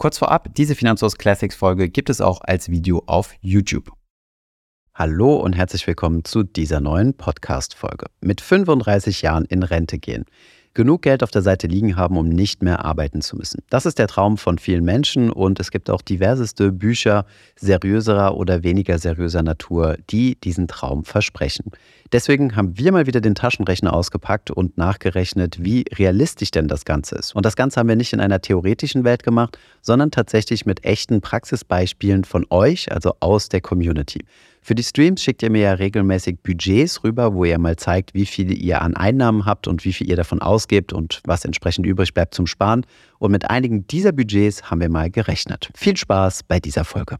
Kurz vorab, diese Finanzhaus Classics Folge gibt es auch als Video auf YouTube. Hallo und herzlich willkommen zu dieser neuen Podcast Folge. Mit 35 Jahren in Rente gehen genug Geld auf der Seite liegen haben, um nicht mehr arbeiten zu müssen. Das ist der Traum von vielen Menschen und es gibt auch diverseste Bücher seriöserer oder weniger seriöser Natur, die diesen Traum versprechen. Deswegen haben wir mal wieder den Taschenrechner ausgepackt und nachgerechnet, wie realistisch denn das Ganze ist. Und das Ganze haben wir nicht in einer theoretischen Welt gemacht, sondern tatsächlich mit echten Praxisbeispielen von euch, also aus der Community. Für die Streams schickt ihr mir ja regelmäßig Budgets rüber, wo ihr mal zeigt, wie viel ihr an Einnahmen habt und wie viel ihr davon ausgebt und was entsprechend übrig bleibt zum Sparen. Und mit einigen dieser Budgets haben wir mal gerechnet. Viel Spaß bei dieser Folge.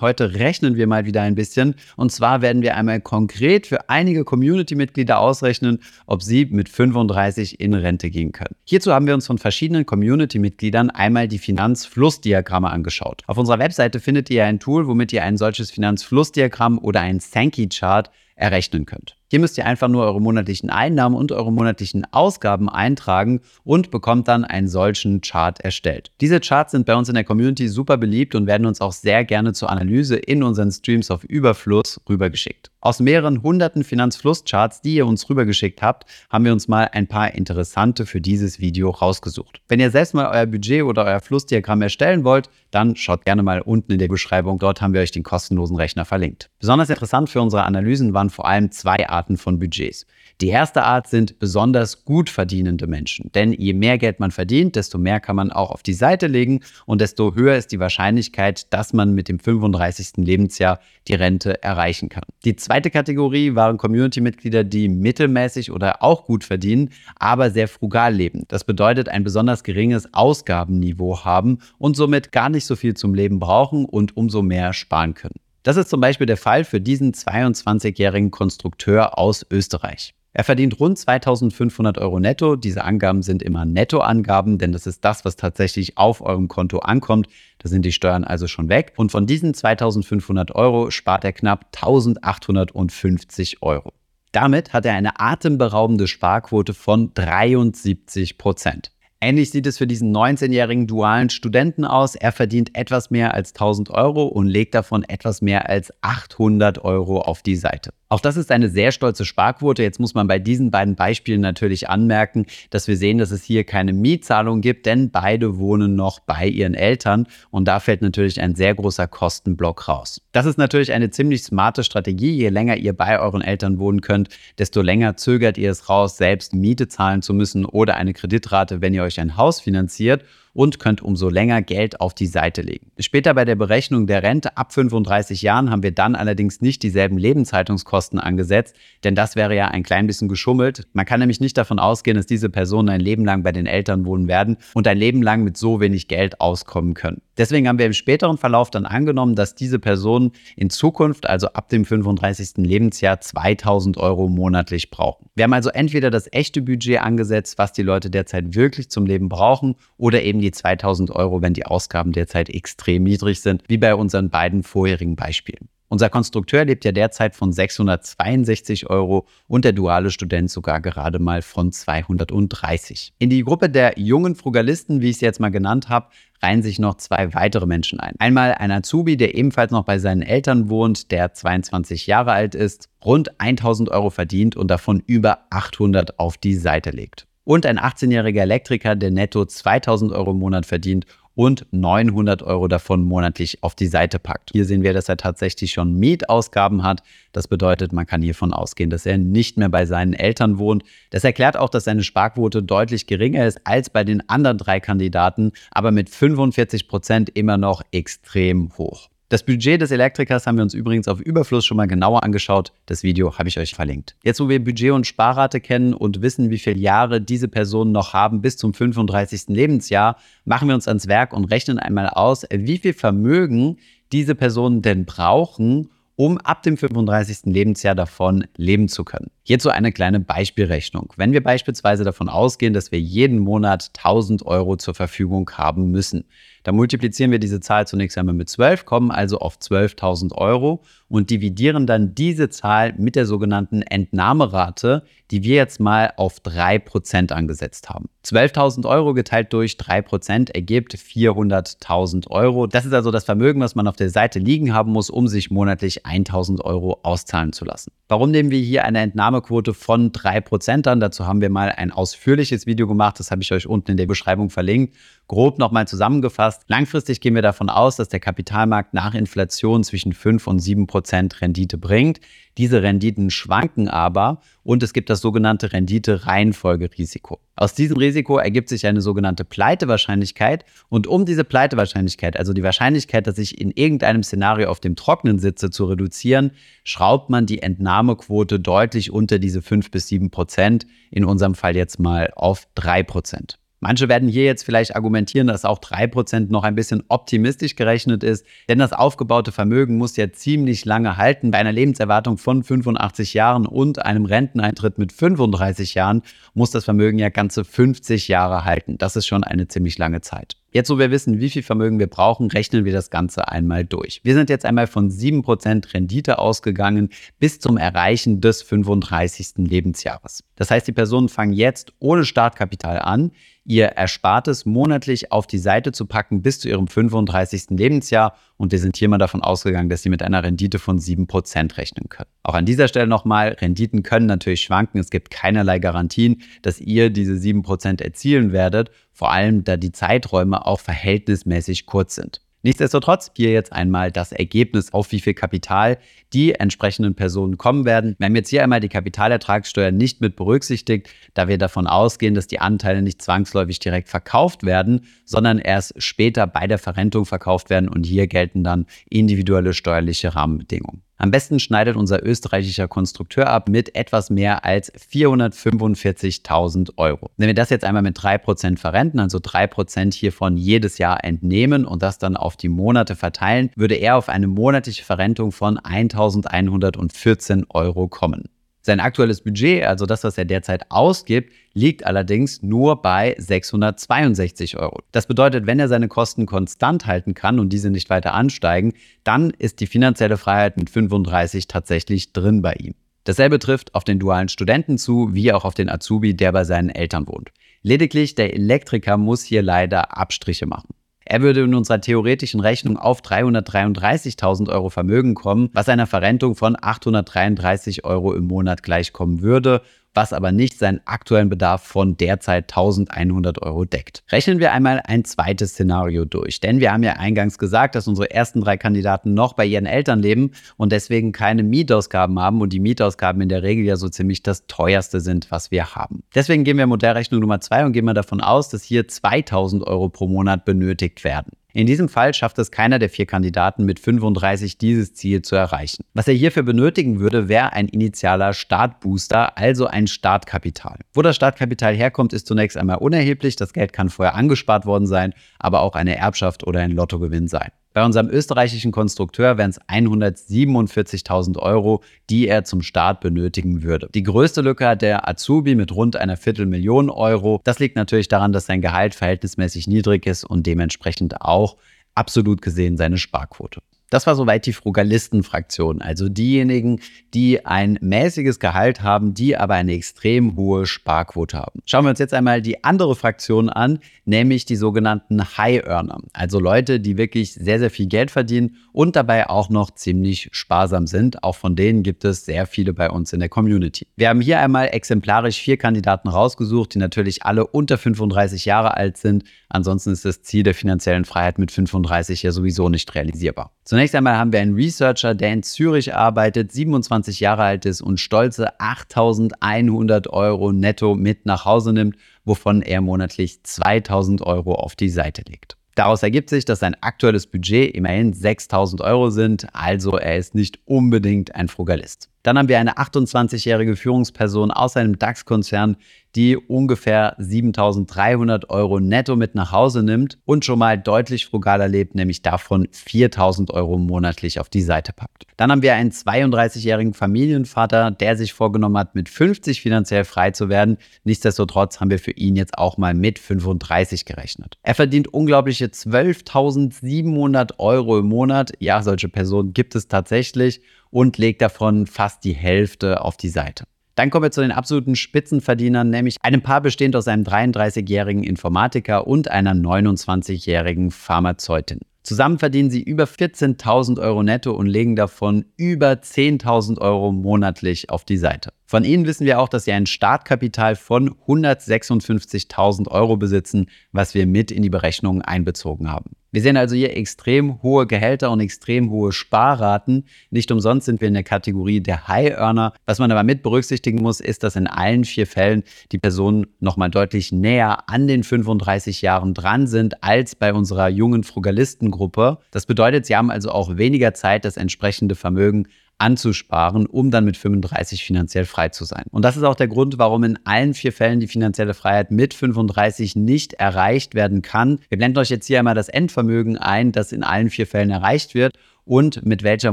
Heute rechnen wir mal wieder ein bisschen. Und zwar werden wir einmal konkret für einige Community-Mitglieder ausrechnen, ob sie mit 35 in Rente gehen können. Hierzu haben wir uns von verschiedenen Community-Mitgliedern einmal die Finanzflussdiagramme angeschaut. Auf unserer Webseite findet ihr ein Tool, womit ihr ein solches Finanzflussdiagramm oder ein Sankey-Chart errechnen könnt. Hier müsst ihr einfach nur eure monatlichen Einnahmen und eure monatlichen Ausgaben eintragen und bekommt dann einen solchen Chart erstellt. Diese Charts sind bei uns in der Community super beliebt und werden uns auch sehr gerne zur Analyse in unseren Streams auf Überfluss rübergeschickt. Aus mehreren hunderten Finanzflusscharts, die ihr uns rübergeschickt habt, haben wir uns mal ein paar interessante für dieses Video rausgesucht. Wenn ihr selbst mal euer Budget oder euer Flussdiagramm erstellen wollt, dann schaut gerne mal unten in der Beschreibung. Dort haben wir euch den kostenlosen Rechner verlinkt. Besonders interessant für unsere Analysen waren vor allem zwei Arten von Budgets. Die erste Art sind besonders gut verdienende Menschen. Denn je mehr Geld man verdient, desto mehr kann man auch auf die Seite legen und desto höher ist die Wahrscheinlichkeit, dass man mit dem 35. Lebensjahr die Rente erreichen kann. Die zweite Kategorie waren Community-Mitglieder, die mittelmäßig oder auch gut verdienen, aber sehr frugal leben. Das bedeutet ein besonders geringes Ausgabenniveau haben und somit gar nicht so viel zum Leben brauchen und umso mehr sparen können. Das ist zum Beispiel der Fall für diesen 22-jährigen Konstrukteur aus Österreich. Er verdient rund 2500 Euro netto. Diese Angaben sind immer Nettoangaben, denn das ist das, was tatsächlich auf eurem Konto ankommt. Da sind die Steuern also schon weg. Und von diesen 2500 Euro spart er knapp 1850 Euro. Damit hat er eine atemberaubende Sparquote von 73 Prozent. Ähnlich sieht es für diesen 19-jährigen dualen Studenten aus. Er verdient etwas mehr als 1000 Euro und legt davon etwas mehr als 800 Euro auf die Seite. Auch das ist eine sehr stolze Sparquote. Jetzt muss man bei diesen beiden Beispielen natürlich anmerken, dass wir sehen, dass es hier keine Mietzahlung gibt, denn beide wohnen noch bei ihren Eltern und da fällt natürlich ein sehr großer Kostenblock raus. Das ist natürlich eine ziemlich smarte Strategie. Je länger ihr bei euren Eltern wohnen könnt, desto länger zögert ihr es raus, selbst Miete zahlen zu müssen oder eine Kreditrate, wenn ihr euch ein Haus finanziert und könnt umso länger Geld auf die Seite legen. Später bei der Berechnung der Rente ab 35 Jahren haben wir dann allerdings nicht dieselben Lebenshaltungskosten angesetzt, denn das wäre ja ein klein bisschen geschummelt. Man kann nämlich nicht davon ausgehen, dass diese Personen ein Leben lang bei den Eltern wohnen werden und ein Leben lang mit so wenig Geld auskommen können. Deswegen haben wir im späteren Verlauf dann angenommen, dass diese Personen in Zukunft, also ab dem 35. Lebensjahr, 2000 Euro monatlich brauchen. Wir haben also entweder das echte Budget angesetzt, was die Leute derzeit wirklich zum Leben brauchen, oder eben die 2000 Euro, wenn die Ausgaben derzeit extrem niedrig sind, wie bei unseren beiden vorherigen Beispielen. Unser Konstrukteur lebt ja derzeit von 662 Euro und der duale Student sogar gerade mal von 230. In die Gruppe der jungen Frugalisten, wie ich es jetzt mal genannt habe, reihen sich noch zwei weitere Menschen ein. Einmal ein Azubi, der ebenfalls noch bei seinen Eltern wohnt, der 22 Jahre alt ist, rund 1000 Euro verdient und davon über 800 auf die Seite legt. Und ein 18-jähriger Elektriker, der netto 2000 Euro im Monat verdient und 900 Euro davon monatlich auf die Seite packt. Hier sehen wir, dass er tatsächlich schon Mietausgaben hat. Das bedeutet, man kann hiervon ausgehen, dass er nicht mehr bei seinen Eltern wohnt. Das erklärt auch, dass seine Sparquote deutlich geringer ist als bei den anderen drei Kandidaten, aber mit 45 Prozent immer noch extrem hoch. Das Budget des Elektrikers haben wir uns übrigens auf Überfluss schon mal genauer angeschaut. Das Video habe ich euch verlinkt. Jetzt, wo wir Budget und Sparrate kennen und wissen, wie viele Jahre diese Personen noch haben bis zum 35. Lebensjahr, machen wir uns ans Werk und rechnen einmal aus, wie viel Vermögen diese Personen denn brauchen, um ab dem 35. Lebensjahr davon leben zu können. Hierzu eine kleine Beispielrechnung. Wenn wir beispielsweise davon ausgehen, dass wir jeden Monat 1000 Euro zur Verfügung haben müssen, Da multiplizieren wir diese Zahl zunächst einmal mit 12, kommen also auf 12.000 Euro und dividieren dann diese Zahl mit der sogenannten Entnahmerate, die wir jetzt mal auf 3% angesetzt haben. 12.000 Euro geteilt durch 3% ergibt 400.000 Euro. Das ist also das Vermögen, was man auf der Seite liegen haben muss, um sich monatlich 1.000 Euro auszahlen zu lassen. Warum nehmen wir hier eine Entnahmequote von 3% an? Dazu haben wir mal ein ausführliches Video gemacht, das habe ich euch unten in der Beschreibung verlinkt. Grob nochmal zusammengefasst. Langfristig gehen wir davon aus, dass der Kapitalmarkt nach Inflation zwischen 5 und 7% Rendite bringt. Diese Renditen schwanken aber und es gibt das sogenannte Rendite-Reihenfolgerisiko. Aus diesem Risiko ergibt sich eine sogenannte Pleitewahrscheinlichkeit und um diese Pleitewahrscheinlichkeit, also die Wahrscheinlichkeit, dass ich in irgendeinem Szenario auf dem Trocknen sitze, zu reduzieren, schraubt man die Entnahmequote deutlich unter diese 5 bis 7 Prozent, in unserem Fall jetzt mal auf 3 Prozent. Manche werden hier jetzt vielleicht argumentieren, dass auch 3% noch ein bisschen optimistisch gerechnet ist, denn das aufgebaute Vermögen muss ja ziemlich lange halten. Bei einer Lebenserwartung von 85 Jahren und einem Renteneintritt mit 35 Jahren muss das Vermögen ja ganze 50 Jahre halten. Das ist schon eine ziemlich lange Zeit. Jetzt, wo wir wissen, wie viel Vermögen wir brauchen, rechnen wir das Ganze einmal durch. Wir sind jetzt einmal von 7% Rendite ausgegangen bis zum Erreichen des 35. Lebensjahres. Das heißt, die Personen fangen jetzt ohne Startkapital an, ihr Erspartes monatlich auf die Seite zu packen bis zu ihrem 35. Lebensjahr. Und wir sind hier mal davon ausgegangen, dass sie mit einer Rendite von 7% rechnen können. Auch an dieser Stelle nochmal, Renditen können natürlich schwanken. Es gibt keinerlei Garantien, dass ihr diese 7% erzielen werdet, vor allem da die Zeiträume auch verhältnismäßig kurz sind. Nichtsdestotrotz hier jetzt einmal das Ergebnis, auf wie viel Kapital die entsprechenden Personen kommen werden. Wir haben jetzt hier einmal die Kapitalertragssteuer nicht mit berücksichtigt, da wir davon ausgehen, dass die Anteile nicht zwangsläufig direkt verkauft werden, sondern erst später bei der Verrentung verkauft werden und hier gelten dann individuelle steuerliche Rahmenbedingungen. Am besten schneidet unser österreichischer Konstrukteur ab mit etwas mehr als 445.000 Euro. Wenn wir das jetzt einmal mit 3% verrenten, also 3% hiervon jedes Jahr entnehmen und das dann auf die Monate verteilen, würde er auf eine monatliche Verrentung von 1.114 Euro kommen. Sein aktuelles Budget, also das, was er derzeit ausgibt, liegt allerdings nur bei 662 Euro. Das bedeutet, wenn er seine Kosten konstant halten kann und diese nicht weiter ansteigen, dann ist die finanzielle Freiheit mit 35 tatsächlich drin bei ihm. Dasselbe trifft auf den dualen Studenten zu, wie auch auf den Azubi, der bei seinen Eltern wohnt. Lediglich der Elektriker muss hier leider Abstriche machen. Er würde in unserer theoretischen Rechnung auf 333.000 Euro Vermögen kommen, was einer Verrentung von 833 Euro im Monat gleichkommen würde was aber nicht seinen aktuellen Bedarf von derzeit 1100 Euro deckt. Rechnen wir einmal ein zweites Szenario durch, denn wir haben ja eingangs gesagt, dass unsere ersten drei Kandidaten noch bei ihren Eltern leben und deswegen keine Mietausgaben haben und die Mietausgaben in der Regel ja so ziemlich das teuerste sind, was wir haben. Deswegen gehen wir Modellrechnung Nummer zwei und gehen wir davon aus, dass hier 2000 Euro pro Monat benötigt werden. In diesem Fall schafft es keiner der vier Kandidaten mit 35 dieses Ziel zu erreichen. Was er hierfür benötigen würde, wäre ein initialer Startbooster, also ein Startkapital. Wo das Startkapital herkommt, ist zunächst einmal unerheblich. Das Geld kann vorher angespart worden sein, aber auch eine Erbschaft oder ein Lottogewinn sein. Bei unserem österreichischen Konstrukteur wären es 147.000 Euro, die er zum Start benötigen würde. Die größte Lücke hat der Azubi mit rund einer Viertelmillion Euro. Das liegt natürlich daran, dass sein Gehalt verhältnismäßig niedrig ist und dementsprechend auch absolut gesehen seine Sparquote. Das war soweit die Frugalisten-Fraktion, also diejenigen, die ein mäßiges Gehalt haben, die aber eine extrem hohe Sparquote haben. Schauen wir uns jetzt einmal die andere Fraktion an, nämlich die sogenannten High Earner, also Leute, die wirklich sehr, sehr viel Geld verdienen und dabei auch noch ziemlich sparsam sind. Auch von denen gibt es sehr viele bei uns in der Community. Wir haben hier einmal exemplarisch vier Kandidaten rausgesucht, die natürlich alle unter 35 Jahre alt sind. Ansonsten ist das Ziel der finanziellen Freiheit mit 35 ja sowieso nicht realisierbar. Zunächst einmal haben wir einen Researcher, der in Zürich arbeitet, 27 Jahre alt ist und stolze 8100 Euro netto mit nach Hause nimmt, wovon er monatlich 2000 Euro auf die Seite legt. Daraus ergibt sich, dass sein aktuelles Budget immerhin 6000 Euro sind, also er ist nicht unbedingt ein Frugalist. Dann haben wir eine 28-jährige Führungsperson aus einem DAX-Konzern, die ungefähr 7300 Euro netto mit nach Hause nimmt und schon mal deutlich frugaler lebt, nämlich davon 4000 Euro monatlich auf die Seite packt. Dann haben wir einen 32-jährigen Familienvater, der sich vorgenommen hat, mit 50 finanziell frei zu werden. Nichtsdestotrotz haben wir für ihn jetzt auch mal mit 35 gerechnet. Er verdient unglaubliche 12.700 Euro im Monat. Ja, solche Personen gibt es tatsächlich und legt davon fast die Hälfte auf die Seite. Dann kommen wir zu den absoluten Spitzenverdienern, nämlich einem Paar bestehend aus einem 33-jährigen Informatiker und einer 29-jährigen Pharmazeutin. Zusammen verdienen sie über 14.000 Euro netto und legen davon über 10.000 Euro monatlich auf die Seite. Von ihnen wissen wir auch, dass sie ein Startkapital von 156.000 Euro besitzen, was wir mit in die Berechnungen einbezogen haben. Wir sehen also hier extrem hohe Gehälter und extrem hohe Sparraten. Nicht umsonst sind wir in der Kategorie der High Earner. Was man aber mit berücksichtigen muss, ist, dass in allen vier Fällen die Personen nochmal deutlich näher an den 35 Jahren dran sind als bei unserer jungen Frugalistengruppe. Das bedeutet, sie haben also auch weniger Zeit, das entsprechende Vermögen anzusparen, um dann mit 35 finanziell frei zu sein. Und das ist auch der Grund, warum in allen vier Fällen die finanzielle Freiheit mit 35 nicht erreicht werden kann. Wir blenden euch jetzt hier einmal das Endvermögen ein, das in allen vier Fällen erreicht wird und mit welcher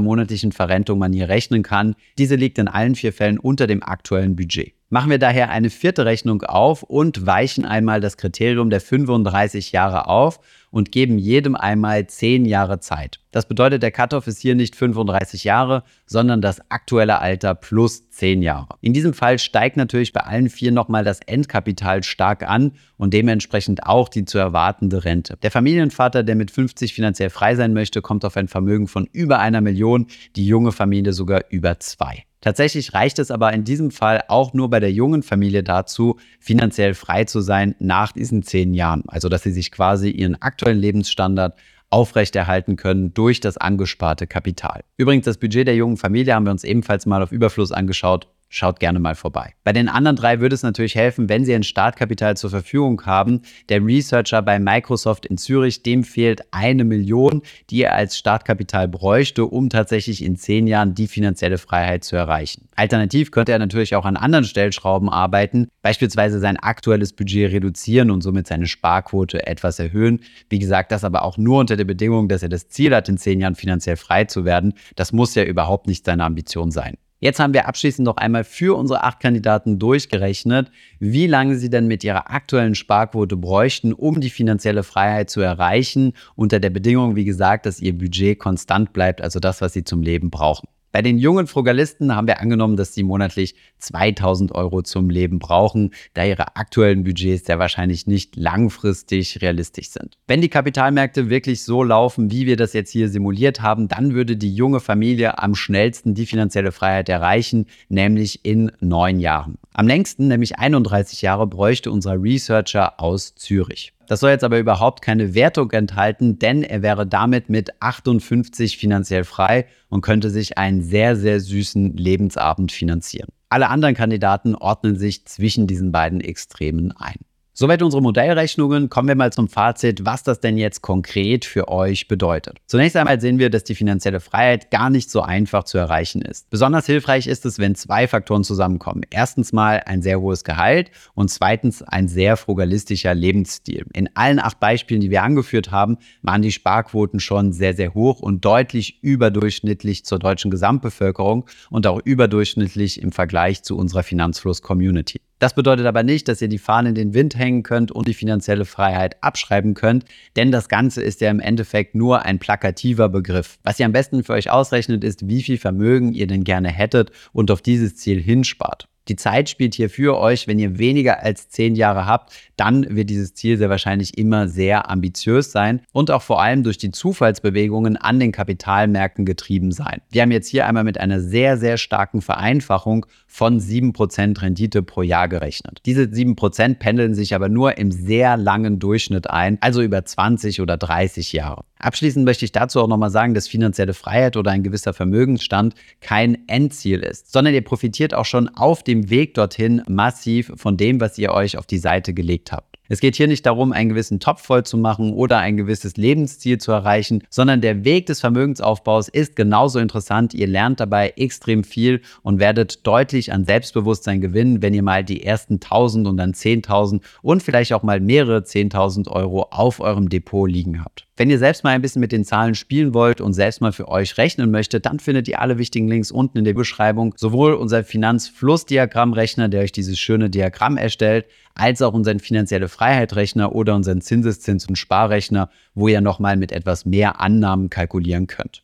monatlichen Verrentung man hier rechnen kann. Diese liegt in allen vier Fällen unter dem aktuellen Budget. Machen wir daher eine vierte Rechnung auf und weichen einmal das Kriterium der 35 Jahre auf und geben jedem einmal 10 Jahre Zeit. Das bedeutet, der Cutoff ist hier nicht 35 Jahre, sondern das aktuelle Alter plus 10 Jahre. In diesem Fall steigt natürlich bei allen vier nochmal das Endkapital stark an und dementsprechend auch die zu erwartende Rente. Der Familienvater, der mit 50 finanziell frei sein möchte, kommt auf ein Vermögen von über einer Million, die junge Familie sogar über zwei. Tatsächlich reicht es aber in diesem Fall auch nur bei der jungen Familie dazu, finanziell frei zu sein nach diesen zehn Jahren. Also dass sie sich quasi ihren aktuellen Lebensstandard aufrechterhalten können durch das angesparte Kapital. Übrigens, das Budget der jungen Familie haben wir uns ebenfalls mal auf Überfluss angeschaut. Schaut gerne mal vorbei. Bei den anderen drei würde es natürlich helfen, wenn Sie ein Startkapital zur Verfügung haben. Der Researcher bei Microsoft in Zürich, dem fehlt eine Million, die er als Startkapital bräuchte, um tatsächlich in zehn Jahren die finanzielle Freiheit zu erreichen. Alternativ könnte er natürlich auch an anderen Stellschrauben arbeiten, beispielsweise sein aktuelles Budget reduzieren und somit seine Sparquote etwas erhöhen. Wie gesagt, das aber auch nur unter der Bedingung, dass er das Ziel hat, in zehn Jahren finanziell frei zu werden. Das muss ja überhaupt nicht seine Ambition sein. Jetzt haben wir abschließend noch einmal für unsere acht Kandidaten durchgerechnet, wie lange sie denn mit ihrer aktuellen Sparquote bräuchten, um die finanzielle Freiheit zu erreichen, unter der Bedingung, wie gesagt, dass ihr Budget konstant bleibt, also das, was sie zum Leben brauchen. Bei den jungen Frugalisten haben wir angenommen, dass sie monatlich 2000 Euro zum Leben brauchen, da ihre aktuellen Budgets sehr wahrscheinlich nicht langfristig realistisch sind. Wenn die Kapitalmärkte wirklich so laufen, wie wir das jetzt hier simuliert haben, dann würde die junge Familie am schnellsten die finanzielle Freiheit erreichen, nämlich in neun Jahren. Am längsten, nämlich 31 Jahre, bräuchte unser Researcher aus Zürich. Das soll jetzt aber überhaupt keine Wertung enthalten, denn er wäre damit mit 58 finanziell frei und könnte sich einen sehr, sehr süßen Lebensabend finanzieren. Alle anderen Kandidaten ordnen sich zwischen diesen beiden Extremen ein. Soweit unsere Modellrechnungen. Kommen wir mal zum Fazit, was das denn jetzt konkret für euch bedeutet. Zunächst einmal sehen wir, dass die finanzielle Freiheit gar nicht so einfach zu erreichen ist. Besonders hilfreich ist es, wenn zwei Faktoren zusammenkommen. Erstens mal ein sehr hohes Gehalt und zweitens ein sehr frugalistischer Lebensstil. In allen acht Beispielen, die wir angeführt haben, waren die Sparquoten schon sehr, sehr hoch und deutlich überdurchschnittlich zur deutschen Gesamtbevölkerung und auch überdurchschnittlich im Vergleich zu unserer Finanzfluss-Community. Das bedeutet aber nicht, dass ihr die Fahne in den Wind hängen könnt und die finanzielle Freiheit abschreiben könnt, denn das Ganze ist ja im Endeffekt nur ein plakativer Begriff. Was ihr am besten für euch ausrechnet, ist, wie viel Vermögen ihr denn gerne hättet und auf dieses Ziel hinspart. Die Zeit spielt hier für euch. Wenn ihr weniger als zehn Jahre habt, dann wird dieses Ziel sehr wahrscheinlich immer sehr ambitiös sein und auch vor allem durch die Zufallsbewegungen an den Kapitalmärkten getrieben sein. Wir haben jetzt hier einmal mit einer sehr, sehr starken Vereinfachung von 7% Rendite pro Jahr gerechnet. Diese 7% pendeln sich aber nur im sehr langen Durchschnitt ein, also über 20 oder 30 Jahre. Abschließend möchte ich dazu auch nochmal sagen, dass finanzielle Freiheit oder ein gewisser Vermögensstand kein Endziel ist, sondern ihr profitiert auch schon auf dem Weg dorthin massiv von dem, was ihr euch auf die Seite gelegt habt. Es geht hier nicht darum, einen gewissen Topf voll zu machen oder ein gewisses Lebensziel zu erreichen, sondern der Weg des Vermögensaufbaus ist genauso interessant. Ihr lernt dabei extrem viel und werdet deutlich an Selbstbewusstsein gewinnen, wenn ihr mal die ersten 1000 und dann 10.000 und vielleicht auch mal mehrere 10.000 Euro auf eurem Depot liegen habt. Wenn ihr selbst mal ein bisschen mit den Zahlen spielen wollt und selbst mal für euch rechnen möchtet, dann findet ihr alle wichtigen Links unten in der Beschreibung. Sowohl unser Finanzflussdiagrammrechner, der euch dieses schöne Diagramm erstellt, als auch unseren finanzielle Freiheit-Rechner oder unseren Zinseszins- und Sparrechner, wo ihr nochmal mit etwas mehr Annahmen kalkulieren könnt.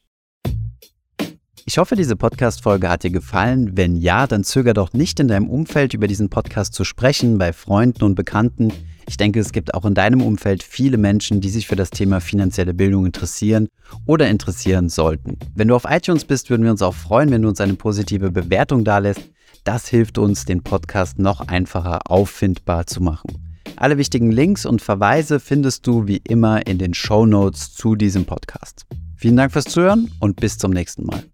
Ich hoffe, diese Podcast-Folge hat dir gefallen. Wenn ja, dann zöger doch nicht in deinem Umfeld über diesen Podcast zu sprechen, bei Freunden und Bekannten. Ich denke, es gibt auch in deinem Umfeld viele Menschen, die sich für das Thema finanzielle Bildung interessieren oder interessieren sollten. Wenn du auf iTunes bist, würden wir uns auch freuen, wenn du uns eine positive Bewertung dalässt. Das hilft uns, den Podcast noch einfacher auffindbar zu machen. Alle wichtigen Links und Verweise findest du wie immer in den Show Notes zu diesem Podcast. Vielen Dank fürs Zuhören und bis zum nächsten Mal.